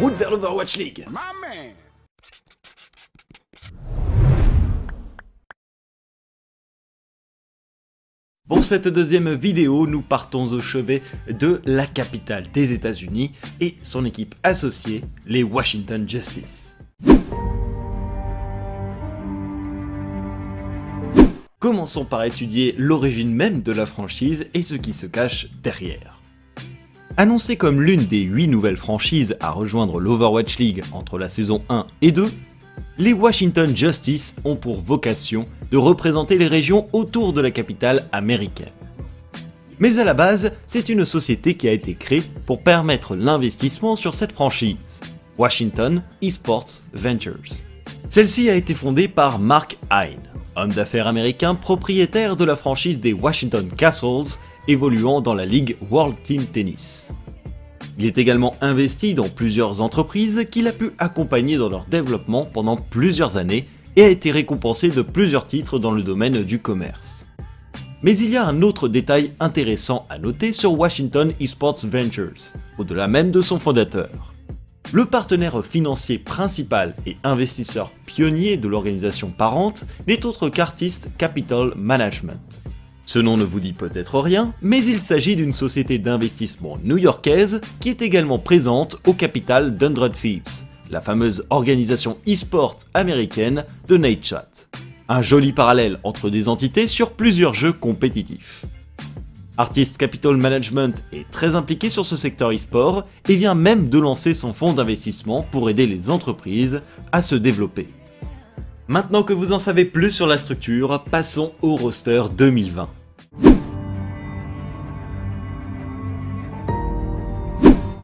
route vers l'Overwatch League Pour cette deuxième vidéo, nous partons au chevet de la capitale des États-Unis et son équipe associée, les Washington Justice. Commençons par étudier l'origine même de la franchise et ce qui se cache derrière. Annoncée comme l'une des 8 nouvelles franchises à rejoindre l'Overwatch League entre la saison 1 et 2, les Washington Justice ont pour vocation de représenter les régions autour de la capitale américaine. Mais à la base, c'est une société qui a été créée pour permettre l'investissement sur cette franchise, Washington Esports Ventures. Celle-ci a été fondée par Mark Hine, homme d'affaires américain propriétaire de la franchise des Washington Castles, évoluant dans la Ligue World Team Tennis. Il est également investi dans plusieurs entreprises qu'il a pu accompagner dans leur développement pendant plusieurs années et a été récompensé de plusieurs titres dans le domaine du commerce. Mais il y a un autre détail intéressant à noter sur Washington Esports Ventures, au-delà même de son fondateur. Le partenaire financier principal et investisseur pionnier de l'organisation parente n'est autre qu'Artist Capital Management. Ce nom ne vous dit peut-être rien, mais il s'agit d'une société d'investissement new-yorkaise qui est également présente au capital d'Undred Thieves, la fameuse organisation e-sport américaine de Nate Chat. Un joli parallèle entre des entités sur plusieurs jeux compétitifs. Artist Capital Management est très impliqué sur ce secteur e-sport et vient même de lancer son fonds d'investissement pour aider les entreprises à se développer. Maintenant que vous en savez plus sur la structure, passons au roster 2020.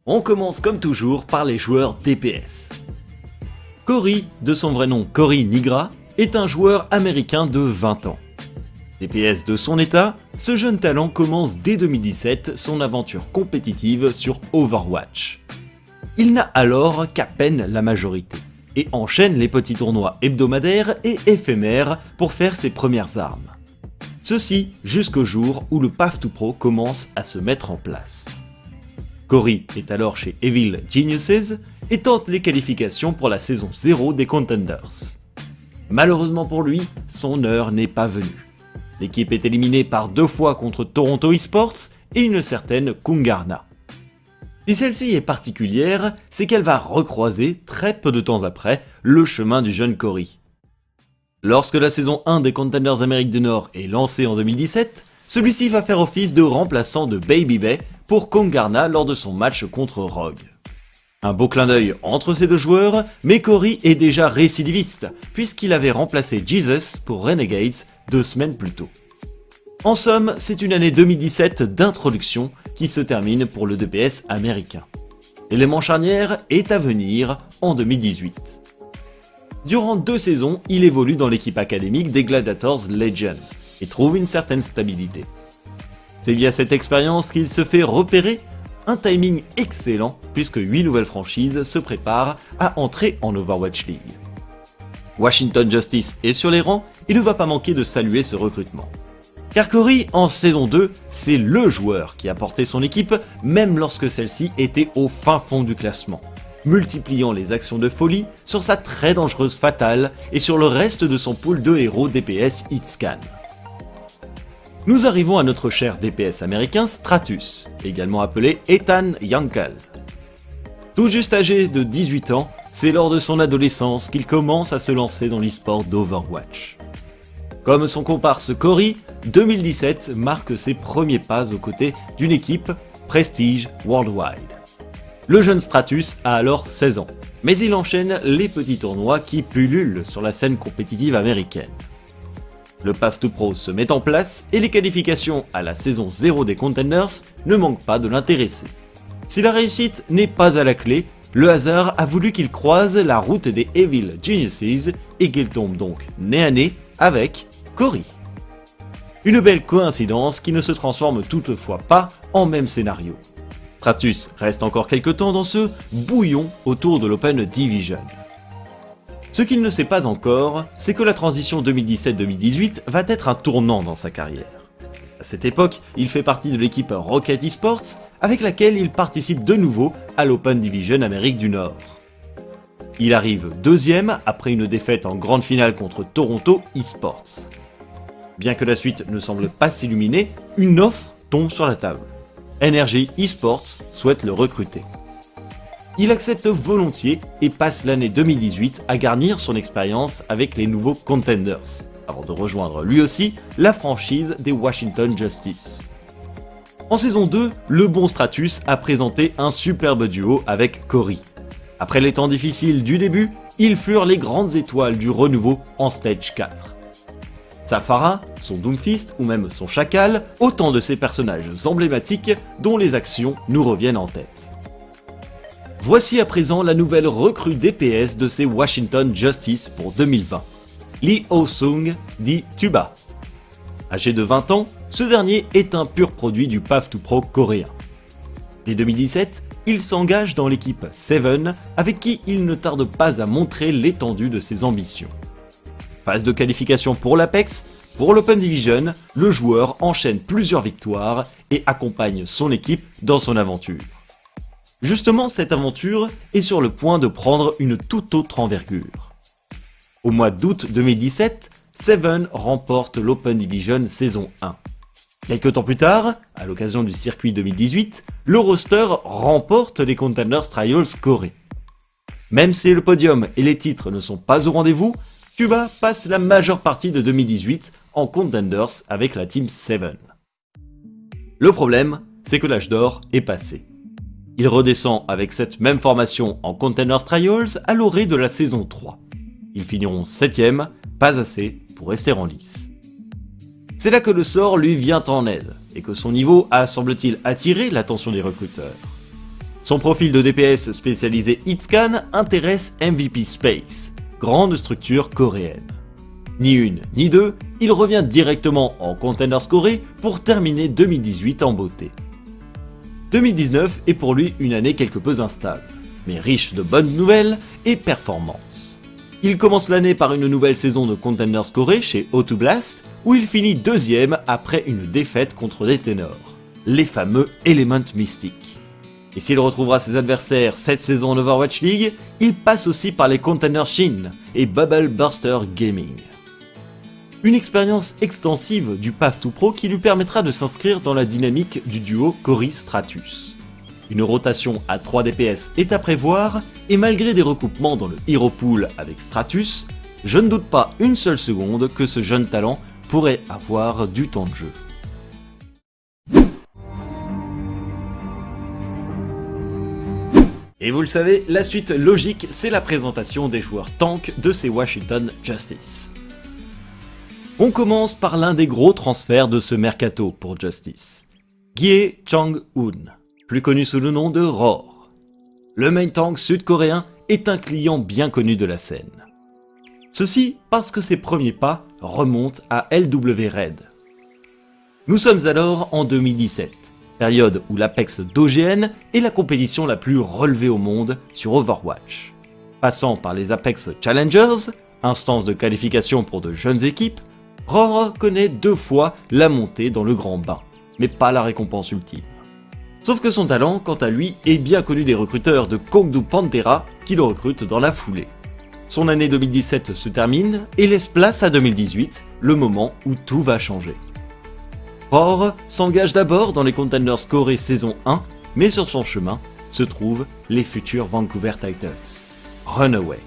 On commence comme toujours par les joueurs DPS. Cory, de son vrai nom Cory Nigra, est un joueur américain de 20 ans. DPS de son état, ce jeune talent commence dès 2017 son aventure compétitive sur Overwatch. Il n'a alors qu'à peine la majorité, et enchaîne les petits tournois hebdomadaires et éphémères pour faire ses premières armes. Ceci jusqu'au jour où le Path to Pro commence à se mettre en place. Cory est alors chez Evil Geniuses et tente les qualifications pour la saison 0 des Contenders. Malheureusement pour lui, son heure n'est pas venue. L'équipe est éliminée par deux fois contre Toronto Esports et une certaine Kungarna. Si celle-ci est particulière, c'est qu'elle va recroiser, très peu de temps après, le chemin du jeune Cory. Lorsque la saison 1 des Contenders Amérique du Nord est lancée en 2017, celui-ci va faire office de remplaçant de Baby Bay pour Kungarna lors de son match contre Rogue. Un beau clin d'œil entre ces deux joueurs, mais Cory est déjà récidiviste, puisqu'il avait remplacé Jesus pour Renegades deux semaines plus tôt. En somme, c'est une année 2017 d'introduction qui se termine pour le DPS américain. L'élément charnière est à venir en 2018. Durant deux saisons, il évolue dans l'équipe académique des Gladiators Legend et trouve une certaine stabilité. C'est via cette expérience qu'il se fait repérer un timing excellent puisque 8 nouvelles franchises se préparent à entrer en Overwatch League. Washington Justice est sur les rangs, il ne va pas manquer de saluer ce recrutement. Car Cory, en saison 2, c'est LE joueur qui a porté son équipe, même lorsque celle-ci était au fin fond du classement, multipliant les actions de folie sur sa très dangereuse fatale et sur le reste de son pool de héros DPS Hitscan. Nous arrivons à notre cher DPS américain Stratus, également appelé Ethan Yankel. Tout juste âgé de 18 ans, c'est lors de son adolescence qu'il commence à se lancer dans l'e-sport d'Overwatch. Comme son comparse Cory, 2017 marque ses premiers pas aux côtés d'une équipe Prestige Worldwide. Le jeune Stratus a alors 16 ans, mais il enchaîne les petits tournois qui pullulent sur la scène compétitive américaine. Le Path to Pro se met en place et les qualifications à la saison 0 des Contenders ne manquent pas de l'intéresser. Si la réussite n'est pas à la clé, le hasard a voulu qu'il croise la route des Evil Geniuses et qu'il tombe donc nez à nez avec Cory. Une belle coïncidence qui ne se transforme toutefois pas en même scénario. Stratus reste encore quelques temps dans ce bouillon autour de l'Open Division. Ce qu'il ne sait pas encore, c'est que la transition 2017-2018 va être un tournant dans sa carrière. À cette époque, il fait partie de l'équipe Rocket Esports, avec laquelle il participe de nouveau à l'Open Division Amérique du Nord. Il arrive deuxième après une défaite en grande finale contre Toronto Esports. Bien que la suite ne semble pas s'illuminer, une offre tombe sur la table. Energy Esports souhaite le recruter. Il accepte volontiers et passe l'année 2018 à garnir son expérience avec les nouveaux Contenders, avant de rejoindre lui aussi la franchise des Washington Justice. En saison 2, le bon Stratus a présenté un superbe duo avec Cory. Après les temps difficiles du début, ils furent les grandes étoiles du renouveau en Stage 4. Safara, son Doomfist ou même son Chacal, autant de ces personnages emblématiques dont les actions nous reviennent en tête. Voici à présent la nouvelle recrue DPS de ces Washington Justice pour 2020. Lee Oh-sung dit Tuba. Âgé de 20 ans, ce dernier est un pur produit du PAF 2 Pro coréen. Dès 2017, il s'engage dans l'équipe Seven, avec qui il ne tarde pas à montrer l'étendue de ses ambitions. Phase de qualification pour l'Apex, pour l'Open Division, le joueur enchaîne plusieurs victoires et accompagne son équipe dans son aventure. Justement, cette aventure est sur le point de prendre une toute autre envergure. Au mois d'août 2017, Seven remporte l'Open Division saison 1. Quelques temps plus tard, à l'occasion du circuit 2018, le roster remporte les Contenders Trials Corée. Même si le podium et les titres ne sont pas au rendez-vous, Cuba passe la majeure partie de 2018 en Contenders avec la Team 7. Le problème, c'est que l'âge d'or est passé. Il redescend avec cette même formation en Contenders Trials à l'orée de la saison 3. Ils finiront 7ème, pas assez pour rester en lice. C'est là que le sort lui vient en aide, et que son niveau a semble-t-il attiré l'attention des recruteurs. Son profil de DPS spécialisé Hitscan intéresse MVP Space, grande structure coréenne. Ni une, ni deux, il revient directement en Contenders Corée pour terminer 2018 en beauté. 2019 est pour lui une année quelque peu instable, mais riche de bonnes nouvelles et performances. Il commence l'année par une nouvelle saison de Contenders Corée chez O2 Blast, où il finit deuxième après une défaite contre des ténors, les fameux Element Mystic. Et s'il retrouvera ses adversaires cette saison en Overwatch League, il passe aussi par les Container Shin et Bubble Burster Gaming. Une expérience extensive du Path to Pro qui lui permettra de s'inscrire dans la dynamique du duo Cory Stratus. Une rotation à 3 DPS est à prévoir, et malgré des recoupements dans le Hero Pool avec Stratus, je ne doute pas une seule seconde que ce jeune talent pourrait avoir du temps de jeu. Et vous le savez, la suite logique, c'est la présentation des joueurs tank de ces Washington Justice. On commence par l'un des gros transferts de ce mercato pour Justice. Gie Chang-hoon, plus connu sous le nom de Roar. Le main tank sud-coréen est un client bien connu de la scène. Ceci parce que ses premiers pas remontent à LW Red. Nous sommes alors en 2017, période où l'Apex d'OGN est la compétition la plus relevée au monde sur Overwatch. Passant par les Apex Challengers, instance de qualification pour de jeunes équipes, Roar connaît deux fois la montée dans le grand bain, mais pas la récompense ultime. Sauf que son talent, quant à lui, est bien connu des recruteurs de Kongdu Pantera qui le recrutent dans la foulée. Son année 2017 se termine et laisse place à 2018, le moment où tout va changer. Roar s'engage d'abord dans les Contenders Corée saison 1, mais sur son chemin se trouvent les futurs Vancouver Titans. Runaway.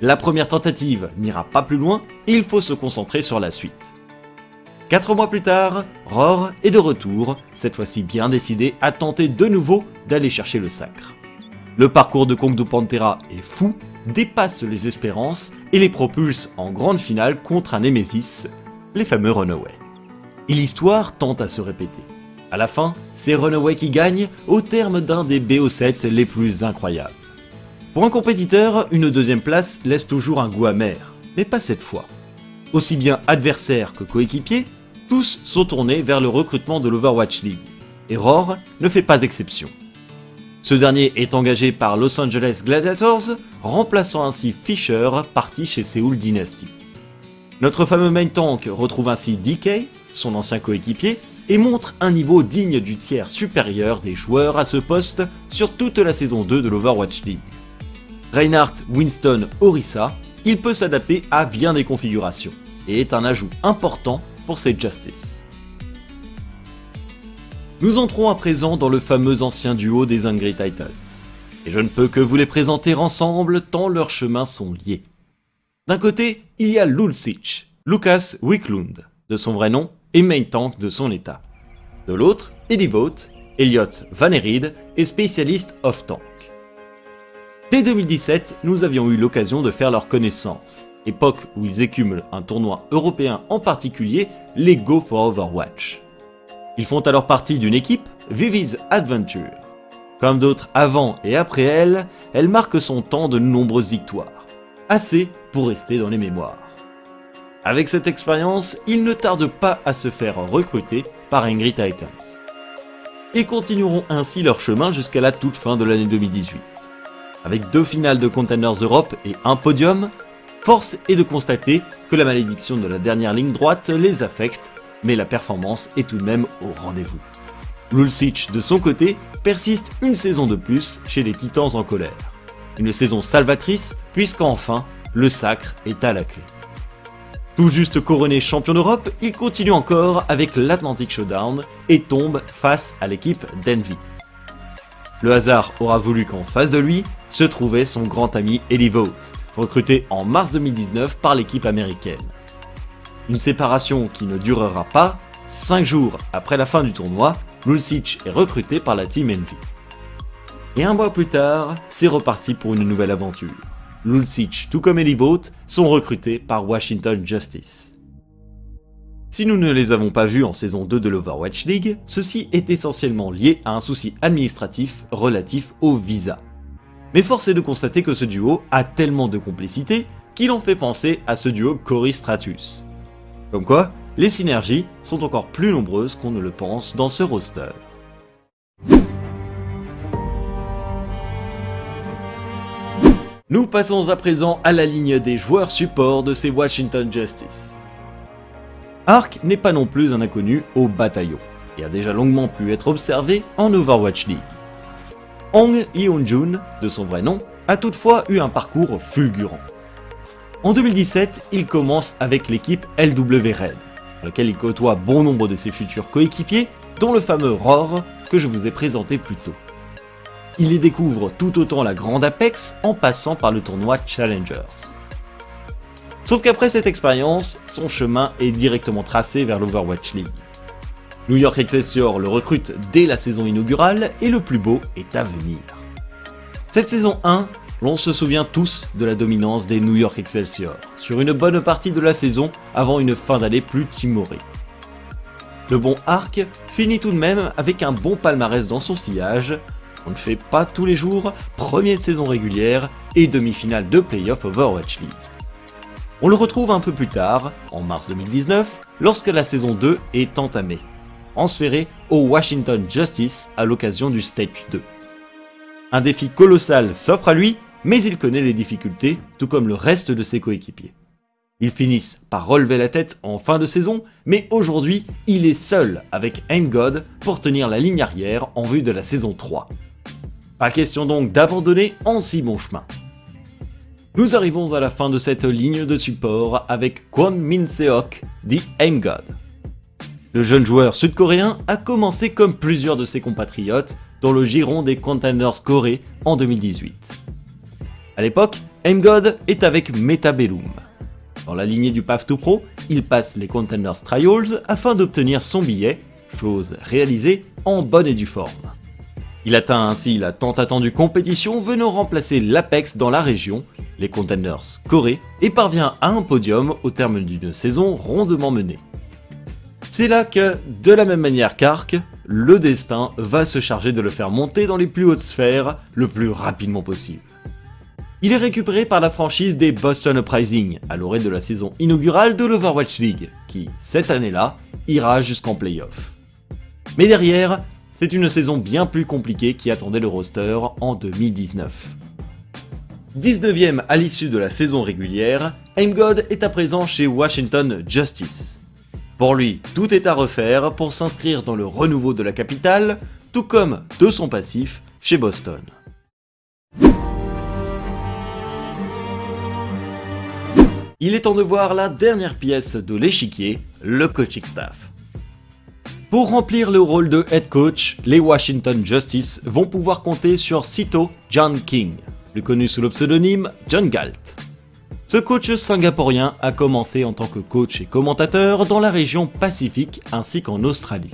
La première tentative n'ira pas plus loin il faut se concentrer sur la suite. Quatre mois plus tard, Roar est de retour, cette fois-ci bien décidé à tenter de nouveau d'aller chercher le sacre. Le parcours de Kong Pantera est fou dépasse les espérances et les propulse en grande finale contre un Nemesis, les fameux Runaway. Et l'histoire tente à se répéter. À la fin, c'est Runaway qui gagne au terme d'un des BO7 les plus incroyables. Pour un compétiteur, une deuxième place laisse toujours un goût amer, mais pas cette fois. Aussi bien adversaires que coéquipiers, tous sont tournés vers le recrutement de l'Overwatch League, et Roar ne fait pas exception. Ce dernier est engagé par Los Angeles Gladiators, remplaçant ainsi Fisher, parti chez Seoul Dynasty. Notre fameux main tank retrouve ainsi DK, son ancien coéquipier, et montre un niveau digne du tiers supérieur des joueurs à ce poste sur toute la saison 2 de l'Overwatch League. Reinhardt Winston Orissa, il peut s'adapter à bien des configurations et est un ajout important pour ses Justice. Nous entrons à présent dans le fameux ancien duo des Angry Titans, et je ne peux que vous les présenter ensemble tant leurs chemins sont liés. D'un côté, il y a Lulcich, Lucas Wiklund, de son vrai nom, et main tank de son état. De l'autre, Eddie Vogt, Elliot Vanerid et spécialiste off-tank. Dès 2017, nous avions eu l'occasion de faire leur connaissance, époque où ils écumulent un tournoi européen en particulier, les Go for Overwatch. Ils font alors partie d'une équipe, Vivi's Adventure. Comme d'autres avant et après elle, elle marque son temps de nombreuses victoires, assez pour rester dans les mémoires. Avec cette expérience, ils ne tardent pas à se faire recruter par Angry Titans. Et continueront ainsi leur chemin jusqu'à la toute fin de l'année 2018. Avec deux finales de Containers Europe et un podium, force est de constater que la malédiction de la dernière ligne droite les affecte, mais la performance est tout de même au rendez-vous. Lulcich, de son côté, persiste une saison de plus chez les Titans en colère. Une saison salvatrice, puisqu'enfin, le sacre est à la clé. Tout juste couronné champion d'Europe, il continue encore avec l'Atlantic Showdown et tombe face à l'équipe d'Envy. Le hasard aura voulu qu'en face de lui se trouvait son grand ami Eli Vogt, recruté en mars 2019 par l'équipe américaine. Une séparation qui ne durera pas, 5 jours après la fin du tournoi, Lulcich est recruté par la team Envy. Et un mois plus tard, c'est reparti pour une nouvelle aventure. Lulcich, tout comme Vogt, sont recrutés par Washington Justice. Si nous ne les avons pas vus en saison 2 de l'Overwatch League, ceci est essentiellement lié à un souci administratif relatif au visa. Mais force est de constater que ce duo a tellement de complicité qu'il en fait penser à ce duo Cory Stratus. Comme quoi, les synergies sont encore plus nombreuses qu'on ne le pense dans ce roster. Nous passons à présent à la ligne des joueurs support de ces Washington Justice. Ark n'est pas non plus un inconnu au bataillon, et a déjà longuement pu être observé en Overwatch League. Hong Yeon-jun, de son vrai nom, a toutefois eu un parcours fulgurant. En 2017, il commence avec l'équipe LW Red, dans laquelle il côtoie bon nombre de ses futurs coéquipiers, dont le fameux Roar que je vous ai présenté plus tôt il y découvre tout autant la grande Apex en passant par le tournoi Challengers. Sauf qu'après cette expérience, son chemin est directement tracé vers l'Overwatch League. New York Excelsior le recrute dès la saison inaugurale et le plus beau est à venir. Cette saison 1, l'on se souvient tous de la dominance des New York Excelsior sur une bonne partie de la saison avant une fin d'année plus timorée. Le bon Arc finit tout de même avec un bon palmarès dans son sillage, on ne fait pas tous les jours, premier de saison régulière et demi-finale de playoff Overwatch League. On le retrouve un peu plus tard, en mars 2019, lorsque la saison 2 est entamée, transféré au Washington Justice à l'occasion du Stage 2. Un défi colossal s'offre à lui, mais il connaît les difficultés, tout comme le reste de ses coéquipiers. Ils finissent par relever la tête en fin de saison, mais aujourd'hui, il est seul avec Aim pour tenir la ligne arrière en vue de la saison 3. Pas question donc d'abandonner en si bon chemin. Nous arrivons à la fin de cette ligne de support avec Kwon Min Seok, dit Aim God. Le jeune joueur sud-coréen a commencé comme plusieurs de ses compatriotes dans le giron des Contenders Corée en 2018. A l'époque, Aim God est avec Metabellum. Dans la lignée du Path to Pro, il passe les Contenders Trials afin d'obtenir son billet, chose réalisée en bonne et due forme. Il atteint ainsi la tant attendue compétition venant remplacer l'Apex dans la région, les Contenders Corée, et parvient à un podium au terme d'une saison rondement menée. C'est là que, de la même manière qu'Ark, le destin va se charger de le faire monter dans les plus hautes sphères le plus rapidement possible. Il est récupéré par la franchise des Boston Uprising à l'orée de la saison inaugurale de l'Overwatch League, qui, cette année-là, ira jusqu'en playoff. Mais derrière, c'est une saison bien plus compliquée qui attendait le roster en 2019. 19ème à l'issue de la saison régulière, Aimgod est à présent chez Washington Justice. Pour lui, tout est à refaire pour s'inscrire dans le renouveau de la capitale, tout comme de son passif chez Boston. Il est temps de voir la dernière pièce de l'échiquier, le coaching staff. Pour remplir le rôle de head coach, les Washington Justice vont pouvoir compter sur Cito John King, plus connu sous le pseudonyme John Galt. Ce coach singapourien a commencé en tant que coach et commentateur dans la région Pacifique ainsi qu'en Australie.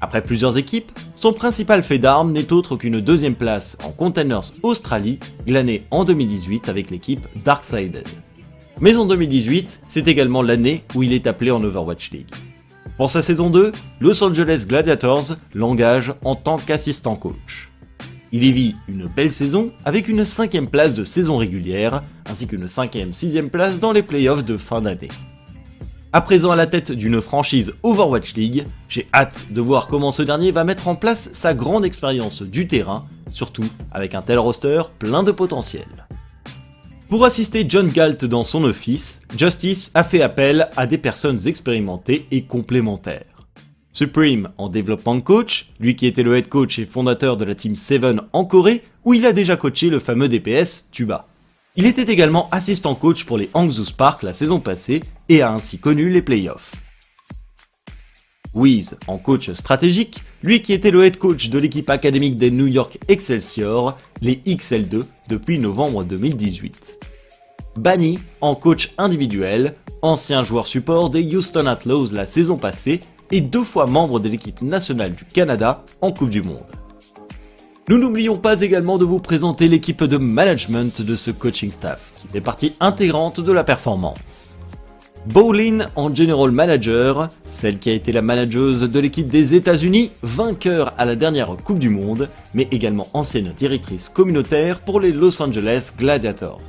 Après plusieurs équipes, son principal fait d'armes n'est autre qu'une deuxième place en Containers Australie, glanée en 2018 avec l'équipe Darksided. Mais en 2018, c'est également l'année où il est appelé en Overwatch League. Pour sa saison 2, Los Angeles Gladiators l'engage en tant qu'assistant coach. Il y vit une belle saison avec une cinquième place de saison régulière, ainsi qu'une cinquième sixième place dans les playoffs de fin d'année. À présent à la tête d'une franchise Overwatch League, j'ai hâte de voir comment ce dernier va mettre en place sa grande expérience du terrain, surtout avec un tel roster plein de potentiel. Pour assister John Galt dans son office, Justice a fait appel à des personnes expérimentées et complémentaires. Supreme en développement coach, lui qui était le head coach et fondateur de la Team 7 en Corée, où il a déjà coaché le fameux DPS Tuba. Il était également assistant coach pour les Hangzhou Spark la saison passée et a ainsi connu les playoffs. Wiz en coach stratégique, lui qui était le head coach de l'équipe académique des New York Excelsior, les XL2, depuis novembre 2018. Banny en coach individuel, ancien joueur support des Houston Outlaws la saison passée et deux fois membre de l'équipe nationale du Canada en Coupe du Monde. Nous n'oublions pas également de vous présenter l'équipe de management de ce coaching staff, qui fait partie intégrante de la performance. Bowlin en General Manager, celle qui a été la manageuse de l'équipe des États-Unis, vainqueur à la dernière Coupe du Monde, mais également ancienne directrice communautaire pour les Los Angeles Gladiators.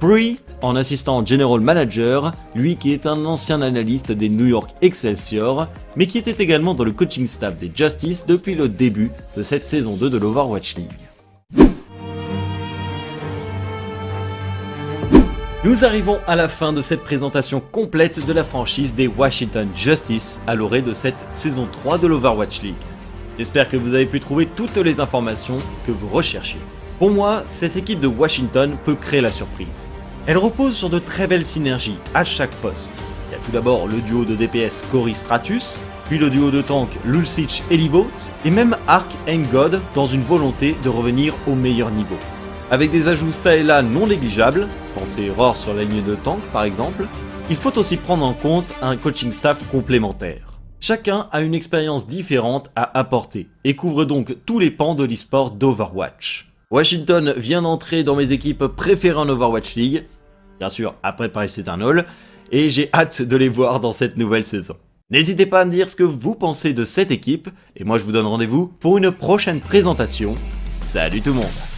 Bree en assistant General Manager, lui qui est un ancien analyste des New York Excelsior, mais qui était également dans le coaching staff des Justice depuis le début de cette saison 2 de l'Overwatch League. Nous arrivons à la fin de cette présentation complète de la franchise des Washington Justice à l'orée de cette saison 3 de l'Overwatch League. J'espère que vous avez pu trouver toutes les informations que vous recherchiez. Pour moi, cette équipe de Washington peut créer la surprise. Elle repose sur de très belles synergies à chaque poste. Il y a tout d'abord le duo de DPS Cory Stratus, puis le duo de tank Lulcich Elivote, et même Ark God dans une volonté de revenir au meilleur niveau. Avec des ajouts ça et là non négligeables, pensez Roar sur la ligne de tank par exemple, il faut aussi prendre en compte un coaching staff complémentaire. Chacun a une expérience différente à apporter et couvre donc tous les pans de l'esport d'Overwatch. Washington vient d'entrer dans mes équipes préférées en Overwatch League, bien sûr après Paris Eternal, et j'ai hâte de les voir dans cette nouvelle saison. N'hésitez pas à me dire ce que vous pensez de cette équipe, et moi je vous donne rendez-vous pour une prochaine présentation. Salut tout le monde